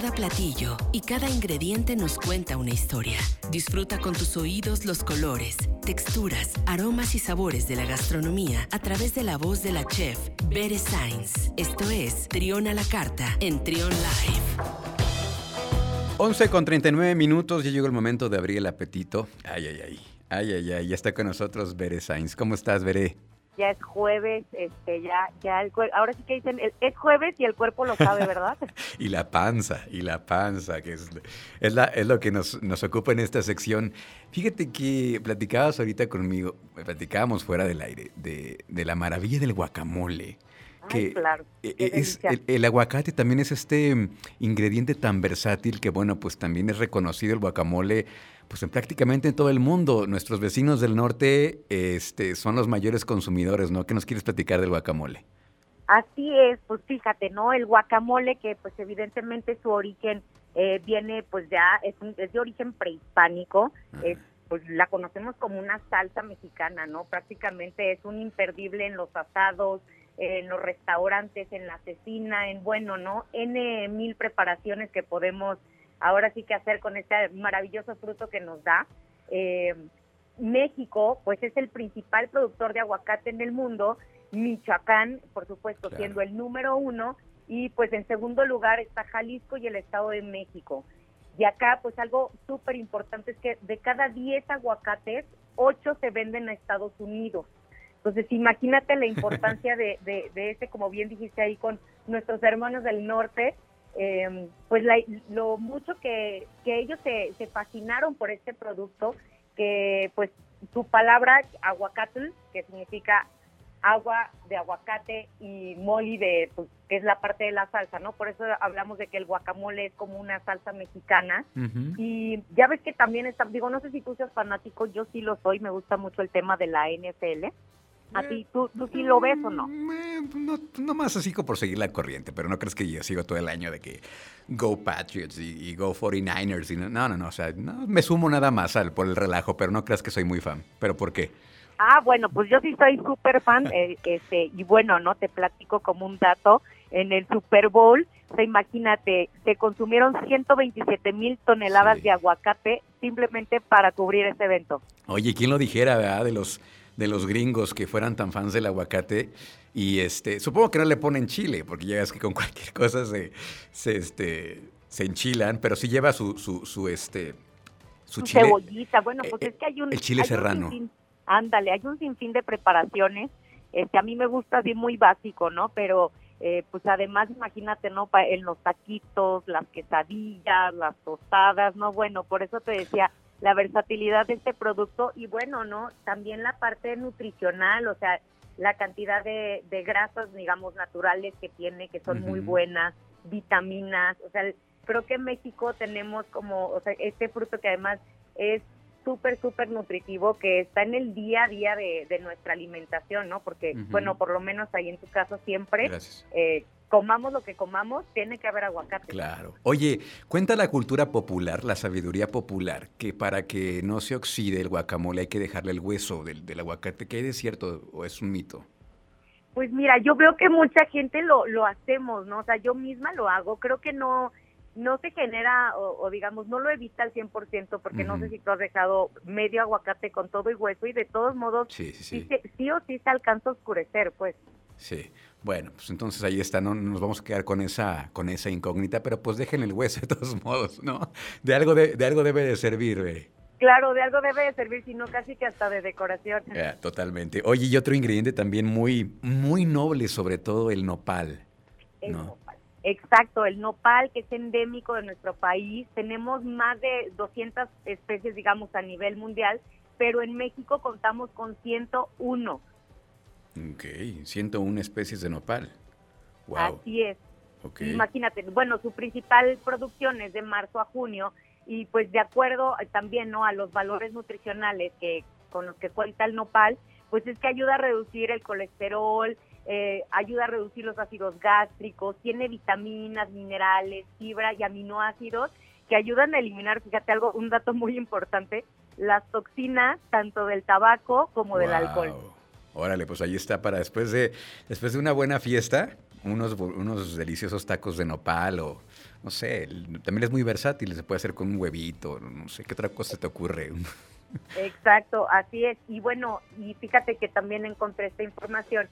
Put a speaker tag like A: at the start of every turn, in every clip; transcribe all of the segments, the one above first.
A: Cada platillo y cada ingrediente nos cuenta una historia. Disfruta con tus oídos los colores, texturas, aromas y sabores de la gastronomía a través de la voz de la chef Bere Sainz. Esto es Trión a la Carta en Trión Live.
B: 11 con 39 minutos, ya llegó el momento de abrir el apetito. Ay, ay, ay. Ay, ay, ay. Ya está con nosotros Bere Sainz. ¿Cómo estás, Bere?
C: Ya es jueves, este, ya, ya el ahora sí que dicen, es jueves y el cuerpo lo sabe, ¿verdad?
B: y la panza, y la panza, que es, es, la, es lo que nos, nos, ocupa en esta sección. Fíjate que platicabas ahorita conmigo, platicábamos fuera del aire, de, de la maravilla del guacamole.
C: Que claro,
B: e, e, es, el, el, aguacate también es este ingrediente tan versátil que, bueno, pues también es reconocido el guacamole pues en prácticamente en todo el mundo. Nuestros vecinos del norte este, son los mayores consumidores, ¿no? ¿Qué nos quieres platicar del guacamole?
C: Así es, pues fíjate, ¿no? El guacamole que pues evidentemente su origen eh, viene pues ya, es, es, de origen prehispánico, es, pues la conocemos como una salsa mexicana, ¿no? Prácticamente es un imperdible en los asados, en los restaurantes, en la cecina, en bueno, ¿no? N mil preparaciones que podemos ahora sí que hacer con este maravilloso fruto que nos da. Eh, México, pues es el principal productor de aguacate en el mundo, Michoacán, por supuesto, siendo el número uno, y pues en segundo lugar está Jalisco y el Estado de México. Y acá, pues algo súper importante es que de cada 10 aguacates, 8 se venden a Estados Unidos. Entonces, imagínate la importancia de, de, de ese, como bien dijiste ahí, con nuestros hermanos del norte, eh, pues lo mucho que, que ellos se, se, fascinaron por este producto, que pues su palabra aguacatl, que significa agua de aguacate y moli de, pues, que es la parte de la salsa, ¿no? Por eso hablamos de que el guacamole es como una salsa mexicana. Y ya ves que también está, digo, no sé si tú seas fanático, yo sí lo soy, me gusta mucho el tema de la NFL. ¿A ti, tú, tú sí lo ves o no?
B: no? No más así como por seguir la corriente, pero no crees que yo sigo todo el año de que Go Patriots y, Go 49ers. Y no, no, no, o sea, no, me sumo nada más al, por el relajo, pero no creas que soy muy fan. ¿Pero por qué?
C: Ah, bueno, pues yo sí soy súper fan, eh, este, y bueno, ¿no? Te platico como un dato, en el Super Bowl, o imagínate, se consumieron 127 mil toneladas de aguacate simplemente para cubrir ese evento.
B: Oye, ¿quién lo dijera, verdad? De los de los gringos que fueran tan fans del aguacate. Y este, supongo que no le ponen chile, porque ya es que con cualquier cosa se, se, este, se enchilan, pero sí lleva su, su, su este,
C: su, chile. Cebollita, bueno, pues eh, es que hay un...
B: El chile serrano.
C: ándale, hay un sinfín de preparaciones. Este, a mí me gusta así muy básico, ¿no? Pero eh, pues además imagínate, ¿no? En los taquitos, las quesadillas, las tostadas, ¿no? Bueno, por eso te decía, la versatilidad de este producto y bueno, ¿no? También la parte nutricional, o sea, la cantidad de, grasas, digamos, naturales que tiene, que son muy buenas, vitaminas, o sea, creo que en México tenemos como, o sea, este fruto que además es súper, súper nutritivo, que está en el día a día de, nuestra alimentación, ¿no? Porque, bueno, por lo menos ahí en tu caso siempre, eh, comamos lo que comamos, tiene que haber aguacate.
B: Claro. Oye, cuenta la cultura popular, la sabiduría popular, que para que no se oxide el guacamole hay que dejarle el hueso del, aguacate. ¿Qué hay de cierto o es un mito?
C: Pues mira, yo veo que mucha gente lo, lo hacemos, ¿no? O sea, yo misma lo hago. Creo que no no se genera o, digamos no lo evita al 100% porque no sé si tú has dejado medio aguacate con todo y hueso y de todos modos sí, sí, sí. sí o sí se alcanza a oscurecer, pues.
B: Sí. Bueno, pues entonces ahí está, no nos vamos a quedar con esa, con esa incógnita, pero pues dejen el hueso de todos modos, ¿no? De algo, de, de algo debe de servir,
C: Claro, de algo debe de servir, sino casi que hasta de decoración.
B: totalmente. Oye, y otro ingrediente también muy, muy noble, sobre todo el nopal.
C: El nopal. Exacto, el nopal que es endémico de nuestro país. Tenemos más de 200 especies, digamos, a nivel mundial, pero en México contamos con 101.
B: Ok, 101 especies de nopal.
C: Así es. Imagínate, bueno, su principal producción es de marzo a junio y pues de acuerdo también no a los valores nutricionales que con los que cuenta el nopal, pues es que ayuda a reducir el colesterol, eh, ayuda a reducir los ácidos gástricos, tiene vitaminas, minerales, fibra y aminoácidos que ayudan a eliminar, fíjate algo, un dato muy importante, las toxinas tanto del tabaco como del alcohol.
B: Órale, pues ahí está para después de, después de una buena fiesta, unos, unos deliciosos tacos de nopal o, no sé, también es muy versátil, se puede hacer con un huevito, no sé, ¿qué otra cosa te ocurre?
C: Exacto, así es. Y bueno, y fíjate que también encontré esta información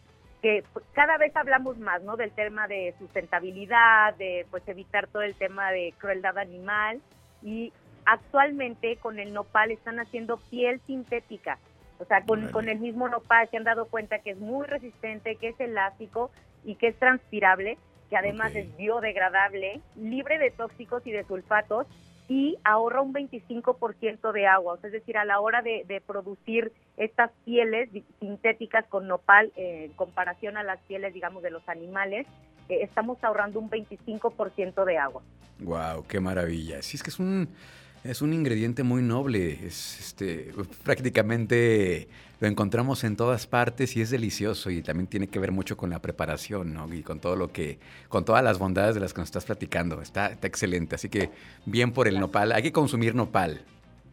C: que cada vez hablamos más, ¿no? Del tema de sustentabilidad, de pues evitar todo el tema de crueldad animal y actualmente con el nopal están haciendo piel sintética. O sea, con, con el mismo nopal se han dado cuenta que es muy resistente, que es elástico y que es transpirable, que además es biodegradable, libre de tóxicos y de sulfatos y ahorra un 25% de agua. es decir, a la hora de, producir estas pieles sintéticas con nopal, eh, en comparación a las pieles, digamos, de los animales, eh, estamos ahorrando un 25% de agua.
B: ¡Wow! ¡Qué maravilla! Sí, es que es un es un ingrediente muy noble, es este, prácticamente lo encontramos en todas partes y es delicioso y también tiene que ver mucho con la preparación, ¿no? Y con todo lo que, con todas las bondades de las que nos estás platicando. Está, excelente, así que bien por el nopal. Hay que consumir nopal.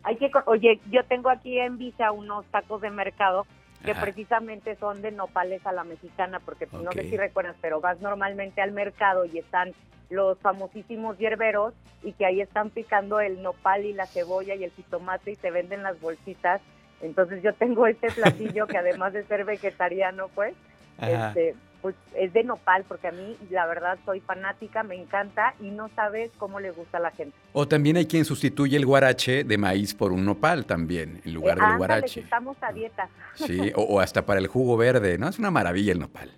C: Hay que, oye, yo tengo aquí en Visa unos tacos de mercado que precisamente son de nopales a la mexicana, porque no sé si recuerdas, pero vas normalmente al mercado y están los famosísimos hierberos y que ahí están picando el nopal y la cebolla y el jitomate y te venden las bolsitas. Entonces yo tengo este platillo que además de ser vegetariano, pues, este, pues es de nopal, porque a mí la verdad soy fanática, me encanta y no sabes cómo le gusta a la gente.
B: O también hay quien sustituye el guarache de maíz por un nopal también, en lugar del guarache.
C: Estamos a dieta.
B: Sí, o, hasta para el jugo verde, ¿no? Es una maravilla el nopal.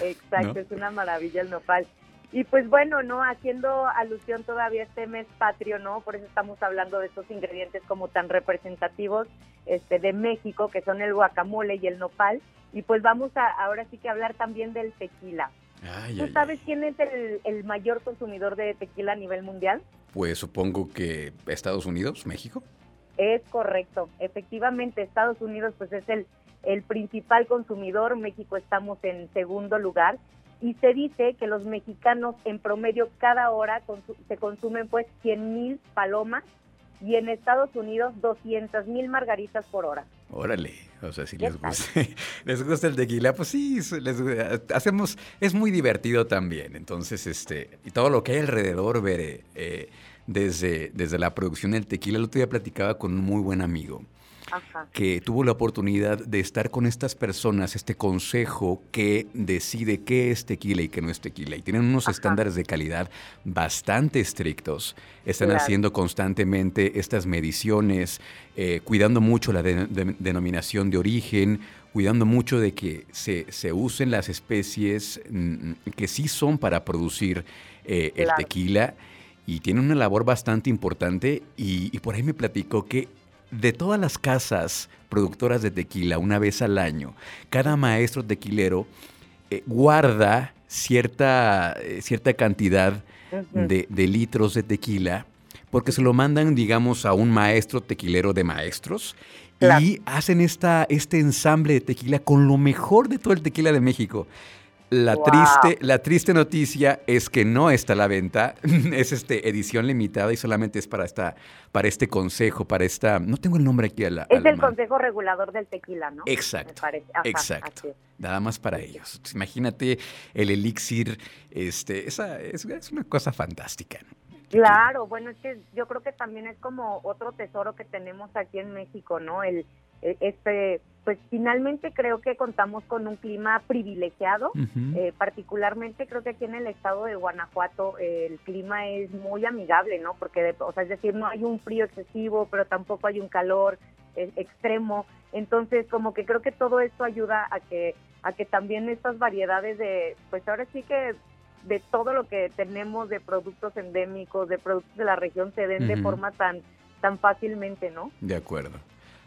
C: Exacto, es una maravilla el nopal. Y pues bueno, ¿no? Haciendo alusión todavía a este mes patrio, ¿no? Por eso estamos hablando de estos ingredientes como tan representativos este, de México, que son el guacamole y el nopal. Y pues vamos a ahora sí que hablar también del tequila. ¿Tú sabes quién es el, el, mayor consumidor de tequila a nivel mundial?
B: Pues supongo que Estados Unidos, México.
C: Es correcto, efectivamente Estados Unidos pues es el, el principal consumidor, México estamos en segundo lugar y se dice que los mexicanos en promedio cada hora se consumen pues 100 mil palomas y en Estados Unidos 200 mil margaritas por hora.
B: Órale, o sea, si les gusta, les gusta el tequila, pues sí, les, hacemos, es muy divertido también. Entonces, este, y todo lo que hay alrededor, veré, eh, desde, desde la producción del tequila, el otro día platicaba con un muy buen amigo que tuvo la oportunidad de estar con estas personas, este consejo que decide qué es tequila y qué no es tequila. Y tienen unos estándares de calidad bastante estrictos. Están haciendo constantemente estas mediciones, eh, cuidando mucho la denominación de origen, cuidando mucho de que se, se usen las especies mm, que sí son para producir eh, el tequila. Y tienen una labor bastante importante. Y, y, por ahí me platicó que de todas las casas productoras de tequila una vez al año, cada maestro tequilero eh, guarda cierta, eh, cierta cantidad de, litros de tequila porque se lo mandan, digamos, a un maestro tequilero de maestros y hacen esta, este ensamble de tequila con lo mejor de todo el tequila de México. La, triste, la triste noticia es que no está a la venta, es este edición limitada y solamente es para esta, para este consejo, para esta, no tengo el nombre aquí a la.
C: Es el Consejo Regulador del Tequila, ¿no?
B: Exacto. exacto. Nada más para ellos. Imagínate el elixir, este, esa es, es una cosa fantástica.
C: Claro, bueno, es que yo creo que también es como otro tesoro que tenemos aquí en México, ¿no? El, e, este pues finalmente creo que contamos con un clima privilegiado, eh, particularmente creo que aquí en el estado de Guanajuato eh, el clima es muy amigable, ¿no? Porque, o sea, es decir, no hay un frío excesivo, pero tampoco hay un calor eh, extremo, entonces como que creo que todo esto ayuda a que a que también estas variedades de, pues ahora sí que de todo lo que tenemos de productos endémicos, de productos de la región se den de forma tan tan fácilmente, ¿no?
B: De acuerdo.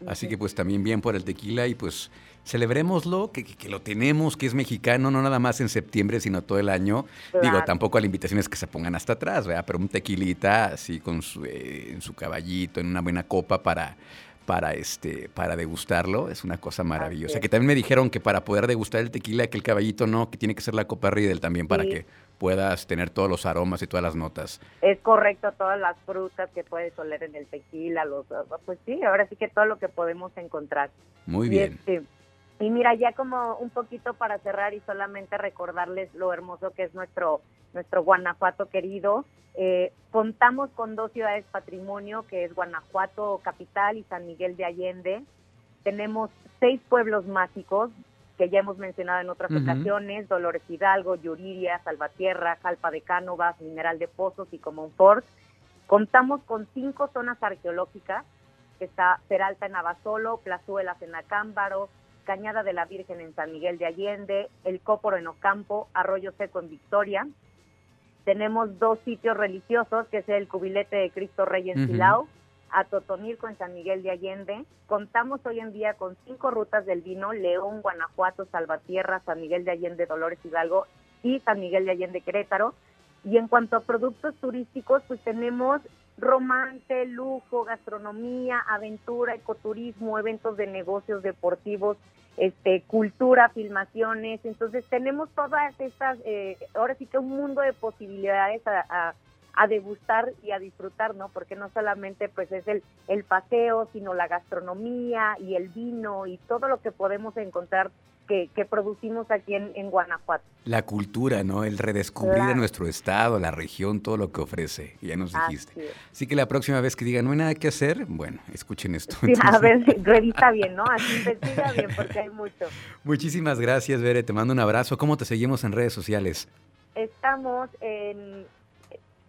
B: Así que pues también bien por el tequila y pues celebrémoslo, que, que, lo tenemos, que es mexicano, no nada más en septiembre, sino todo el año. Digo, tampoco la invitación es que se pongan hasta atrás, ¿verdad? Pero un tequilita así con su, eh, en su caballito, en una buena copa para, para, este, para degustarlo, es una cosa maravillosa. Que también me dijeron que para poder degustar el tequila, que el caballito no, que tiene que ser la copa Riedel también para que puedas tener todos los aromas y todas las notas.
C: Es correcto, todas las frutas que puedes oler en el tequila, los, pues sí, ahora sí que todo lo que podemos encontrar.
B: Muy bien.
C: Este, y, mira, ya como un poquito para cerrar y solamente recordarles lo hermoso que es nuestro nuestro Guanajuato querido. Eh, contamos con dos ciudades patrimonio, que es Guanajuato Capital y San Miguel de Allende. Tenemos seis pueblos mágicos, que ya hemos mencionado en otras ocasiones, Dolores Hidalgo, Yuriria, Salvatierra, Jalpa de Cánovas, Mineral de Pozos y Comonfort. Contamos con cinco zonas arqueológicas, que está Peralta en Abasolo, Plazuelas en Acámbaro, Cañada de la Virgen en San Miguel de Allende, El Cóporo en Ocampo, Arroyo Seco en Victoria. Tenemos dos sitios religiosos, que es el Cubilete de Cristo Rey en Silao, a Totonilco en San Miguel de Allende. Contamos hoy en día con cinco rutas del vino, León, Guanajuato, Salvatierra, San Miguel de Allende, Dolores Hidalgo y San Miguel de Allende, Querétaro. Y en cuanto a productos turísticos, pues tenemos romance, lujo, gastronomía, aventura, ecoturismo, eventos de negocios deportivos, este, cultura, filmaciones. Entonces tenemos todas estas, eh, ahora sí que un mundo de posibilidades a, a, degustar y a disfrutar, ¿no? Porque no solamente pues es el, el paseo, sino la gastronomía y el vino y todo lo que podemos encontrar que, producimos aquí en, Guanajuato.
B: La cultura, ¿no? El redescubrir a nuestro estado, la región, todo lo que ofrece, ya nos dijiste. Así, que la próxima vez que digan, no hay nada que hacer, bueno, escuchen esto.
C: a ver, revisa bien, ¿no? Así investiga bien, porque hay mucho.
B: Muchísimas gracias, Bere, te mando un abrazo. ¿Cómo te seguimos en redes sociales?
C: Estamos en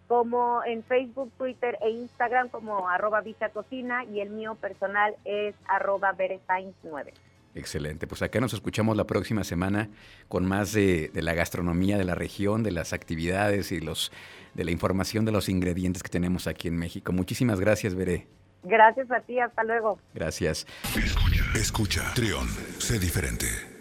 C: como en Facebook, Twitter e Instagram como arroba Cocina y el mío personal es arroba 9.
B: Excelente. Pues acá nos escuchamos la próxima semana con más de, la gastronomía de la región, de las actividades y los de la información de los ingredientes que tenemos aquí en México. Muchísimas gracias, Veré.
C: Gracias a ti, hasta luego.
B: Gracias.
D: Escucha, escucha, Trión, sé diferente.